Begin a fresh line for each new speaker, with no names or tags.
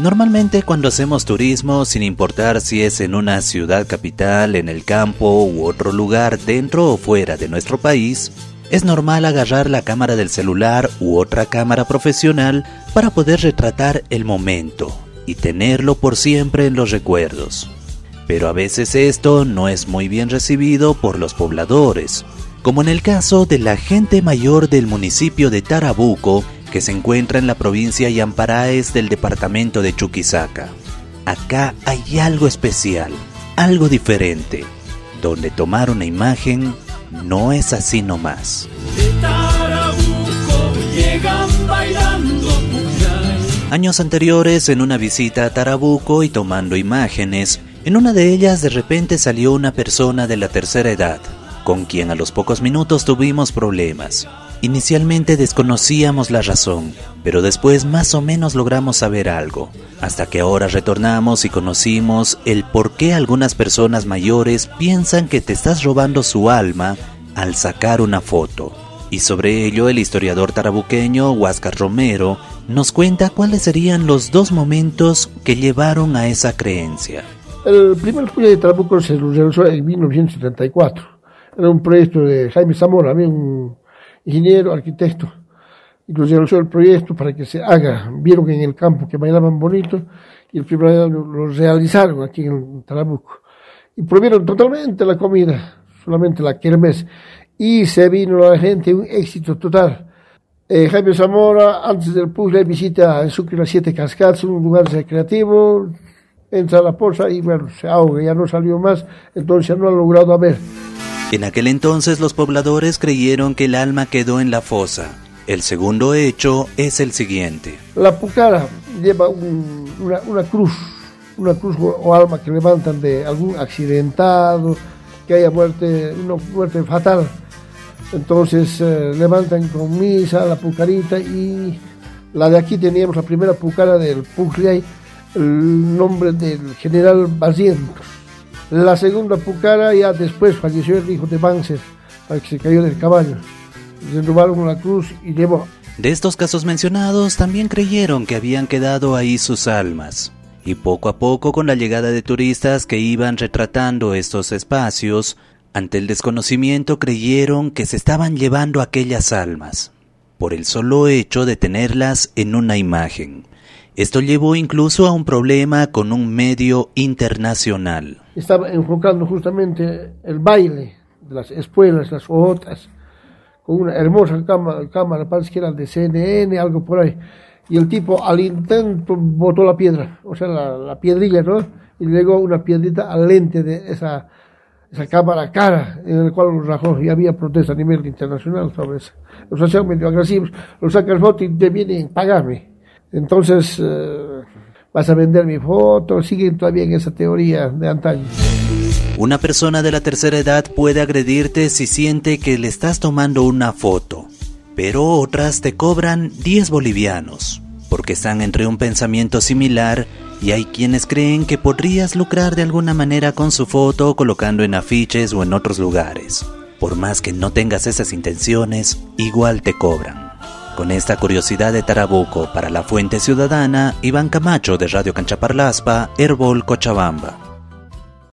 Normalmente cuando hacemos turismo, sin importar si es en una ciudad capital, en el campo u otro lugar dentro o fuera de nuestro país, es normal agarrar la cámara del celular u otra cámara profesional para poder retratar el momento y tenerlo por siempre en los recuerdos. Pero a veces esto no es muy bien recibido por los pobladores, como en el caso de la gente mayor del municipio de Tarabuco, que se encuentra en la provincia Yamparaes del departamento de Chuquisaca. Acá hay algo especial, algo diferente, donde tomar una imagen no es así nomás. Años anteriores, en una visita a Tarabuco y tomando imágenes, en una de ellas de repente salió una persona de la tercera edad, con quien a los pocos minutos tuvimos problemas. Inicialmente desconocíamos la razón, pero después más o menos logramos saber algo, hasta que ahora retornamos y conocimos el por qué algunas personas mayores piensan que te estás robando su alma al sacar una foto. Y sobre ello el historiador tarabuqueño Huáscar Romero nos cuenta cuáles serían los dos momentos que llevaron a esa creencia.
El primer estudio de Tarabuco se realizó en 1974. Era un proyecto de Jaime Zamora, un ingeniero, arquitecto. Y nos realizó el proyecto para que se haga. Vieron en el campo que bailaban bonito y el primer año lo realizaron aquí en Tarabuco. Y prohibieron totalmente la comida, solamente la kermés. Y se vino la gente, un éxito total. Eh, Jaime Zamora, antes del puzzle, visita en Sucre las Siete Cascadas, un lugar recreativo, entra a la poza y bueno, se ahoga, ya no salió más, entonces no ha logrado ver.
En aquel entonces los pobladores creyeron que el alma quedó en la fosa. El segundo hecho es el siguiente.
La pucara lleva una, cruz, una cruz o alma que levantan de algún accidentado, que haya muerte, una muerte fatal. Entonces eh, levantan con misa la pucarita y la de aquí teníamos la primera pucara del Puclay, el nombre del general Barrientos. La segunda pucara ya después falleció el hijo de Banzer, para que se cayó del caballo. Se robaron la cruz y llevó.
De estos casos mencionados también creyeron que habían quedado ahí sus almas. Y poco a poco con la llegada de turistas que iban retratando estos espacios, ante el desconocimiento creyeron que se estaban llevando aquellas almas, por el solo hecho de tenerlas en una imagen. Esto llevó incluso a un problema con un medio internacional.
Estaba enfocando justamente el baile las escuelas, las otras, con una hermosa cámara, cámara parece que era de CNN, algo por ahí. Y el tipo al intento botó la piedra, o sea, la, la piedrilla, ¿no? Y luego una piedrita al lente de esa esa cámara cara en la cual los rajó y había protesta a nivel internacional sobre eso. Los hacían medio agresivos, los sacan foto y te vienen a pagarme. Entonces, eh, vas a vender mi foto, siguen todavía en esa teoría de antaño.
Una persona de la tercera edad puede agredirte si siente que le estás tomando una foto, pero otras te cobran 10 bolivianos, porque están entre un pensamiento similar y hay quienes creen que podrías lucrar de alguna manera con su foto colocando en afiches o en otros lugares. Por más que no tengas esas intenciones, igual te cobran. Con esta curiosidad de Tarabuco para la Fuente Ciudadana, Iván Camacho de Radio Canchaparlaspa, Herbol Cochabamba.